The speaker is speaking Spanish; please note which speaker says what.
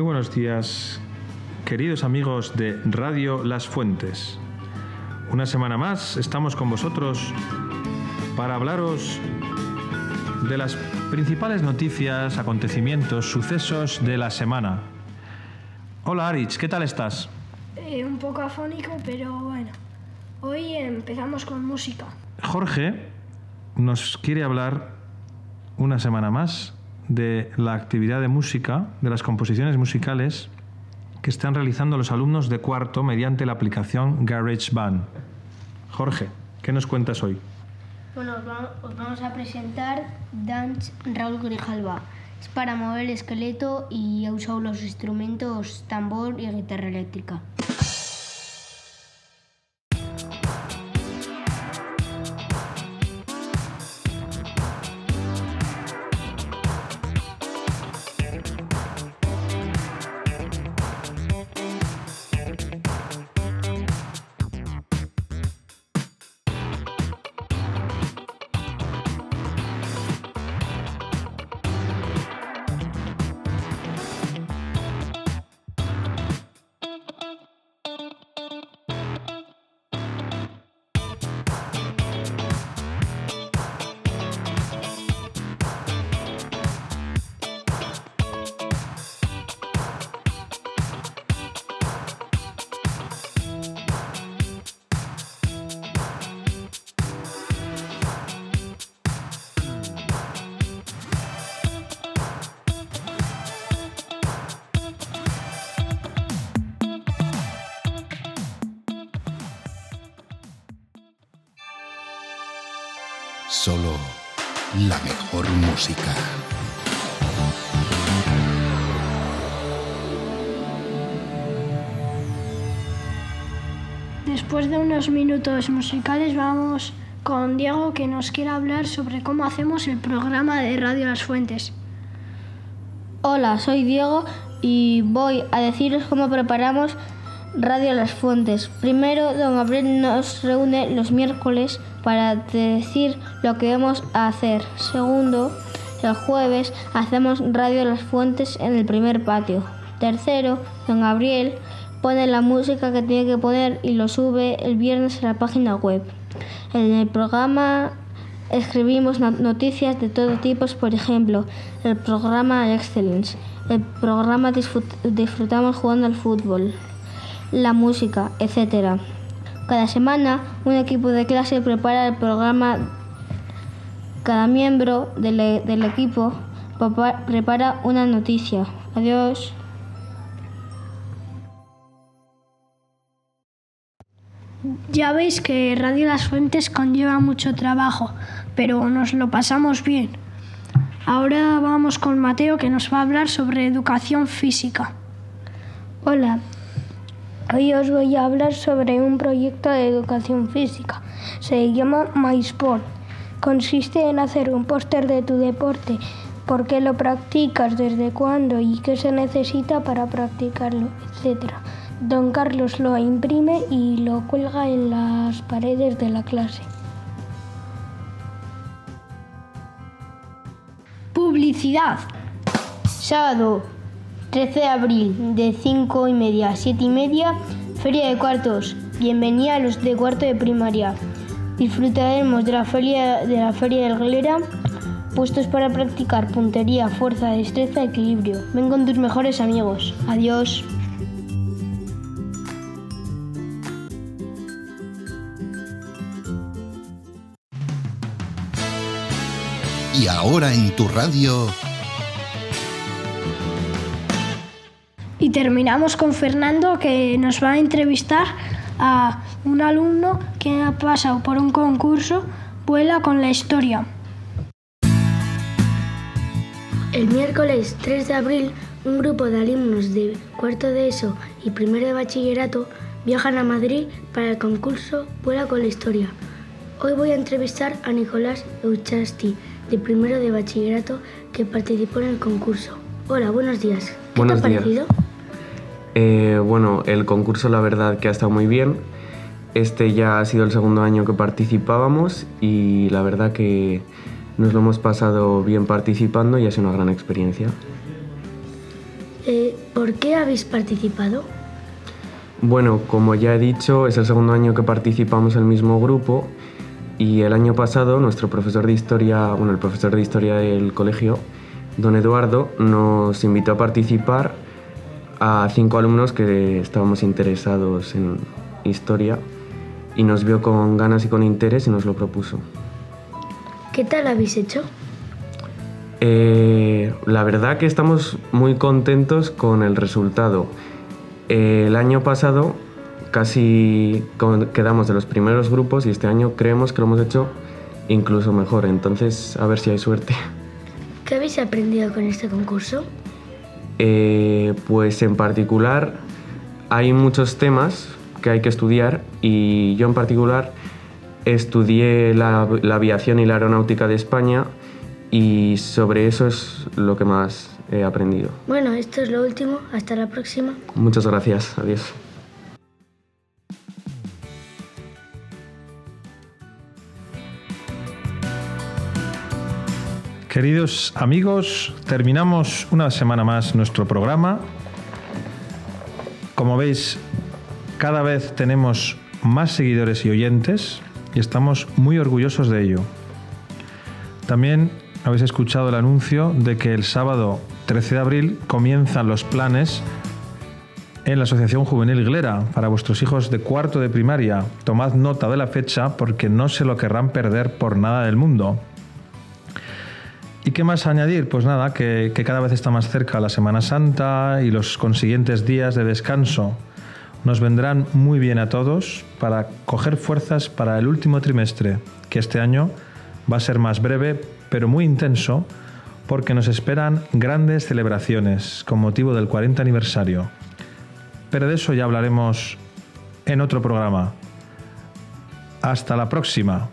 Speaker 1: Muy buenos días, queridos amigos de Radio Las Fuentes. Una semana más estamos con vosotros para hablaros de las principales noticias, acontecimientos, sucesos de la semana. Hola Arich, ¿qué tal estás?
Speaker 2: Eh, un poco afónico, pero bueno. Hoy empezamos con música.
Speaker 1: Jorge nos quiere hablar una semana más de la actividad de música, de las composiciones musicales que están realizando los alumnos de cuarto mediante la aplicación GarageBand. Jorge, ¿qué nos cuentas hoy?
Speaker 3: Bueno, os vamos, os vamos a presentar Dance Raúl Grijalva. Es para mover el esqueleto y ha usado los instrumentos tambor y guitarra eléctrica.
Speaker 4: Solo la mejor música.
Speaker 2: Después de unos minutos musicales vamos con Diego que nos quiere hablar sobre cómo hacemos el programa de Radio Las Fuentes.
Speaker 3: Hola, soy Diego y voy a deciros cómo preparamos Radio Las Fuentes. Primero, don Gabriel nos reúne los miércoles para decir lo que vamos a hacer. Segundo, el jueves hacemos Radio Las Fuentes en el primer patio. Tercero, don Gabriel pone la música que tiene que poner y lo sube el viernes a la página web. En el programa escribimos noticias de todo tipo, por ejemplo, el programa Excellence, el programa Disfrutamos jugando al fútbol, la música, etc. Cada semana un equipo de clase prepara el programa. Cada miembro del, del equipo prepara una noticia. Adiós.
Speaker 2: Ya veis que Radio Las Fuentes conlleva mucho trabajo, pero nos lo pasamos bien. Ahora vamos con Mateo que nos va a hablar sobre educación física.
Speaker 5: Hola, hoy os voy a hablar sobre un proyecto de educación física. Se llama MySport. Consiste en hacer un póster de tu deporte, por qué lo practicas, desde cuándo y qué se necesita para practicarlo, etc. Don Carlos lo imprime y lo cuelga en las paredes de la clase.
Speaker 2: Publicidad.
Speaker 3: Sábado 13 de abril de 5 y media a 7 y media, Feria de Cuartos. Bienvenida a los de cuarto de primaria. Disfrutaremos de la Feria de la Feria del Glera, puestos para practicar puntería, fuerza, destreza, equilibrio. Ven con tus mejores amigos. Adiós.
Speaker 4: Y ahora en tu radio,
Speaker 2: Y terminamos con Fernando que nos va a entrevistar a un alumno que ha pasado por un concurso Vuela con la historia.
Speaker 6: El miércoles 3 de abril, un grupo de alumnos de cuarto de ESO y primero de bachillerato viajan a Madrid para el concurso Vuela con la historia. Hoy voy a entrevistar a Nicolás Euchasti, de primero de bachillerato, que participó en el concurso. Hola, buenos días. ¿Qué
Speaker 7: Buenos
Speaker 6: te ha
Speaker 7: días.
Speaker 6: parecido?
Speaker 7: Eh, bueno, el concurso la verdad que ha estado muy bien. Este ya ha sido el segundo año que participábamos y la verdad que nos lo hemos pasado bien participando y ha sido una gran experiencia.
Speaker 6: Eh, ¿Por qué habéis participado?
Speaker 7: Bueno, como ya he dicho, es el segundo año que participamos en el mismo grupo y el año pasado nuestro profesor de historia, bueno, el profesor de historia del colegio, don Eduardo, nos invitó a participar a cinco alumnos que estábamos interesados en historia y nos vio con ganas y con interés y nos lo propuso.
Speaker 6: ¿Qué tal habéis hecho?
Speaker 7: Eh, la verdad que estamos muy contentos con el resultado. Eh, el año pasado casi quedamos de los primeros grupos y este año creemos que lo hemos hecho incluso mejor. Entonces, a ver si hay suerte.
Speaker 6: ¿Qué habéis aprendido con este concurso?
Speaker 7: Eh, pues en particular hay muchos temas que hay que estudiar y yo en particular estudié la, la aviación y la aeronáutica de España y sobre eso es lo que más he aprendido.
Speaker 6: Bueno, esto es lo último. Hasta la próxima.
Speaker 7: Muchas gracias. Adiós.
Speaker 1: Queridos amigos, terminamos una semana más nuestro programa. Como veis, cada vez tenemos más seguidores y oyentes y estamos muy orgullosos de ello. También habéis escuchado el anuncio de que el sábado 13 de abril comienzan los planes en la Asociación Juvenil Glera para vuestros hijos de cuarto de primaria. Tomad nota de la fecha porque no se lo querrán perder por nada del mundo. ¿Y qué más añadir? Pues nada, que, cada vez está más cerca la Semana Santa y los consiguientes días de descanso. Nos vendrán muy bien a todos para coger fuerzas para el último trimestre, que este año va a ser más breve, pero muy intenso, porque nos esperan grandes celebraciones con motivo del 40 aniversario. Pero de eso ya hablaremos en otro programa. Hasta la próxima.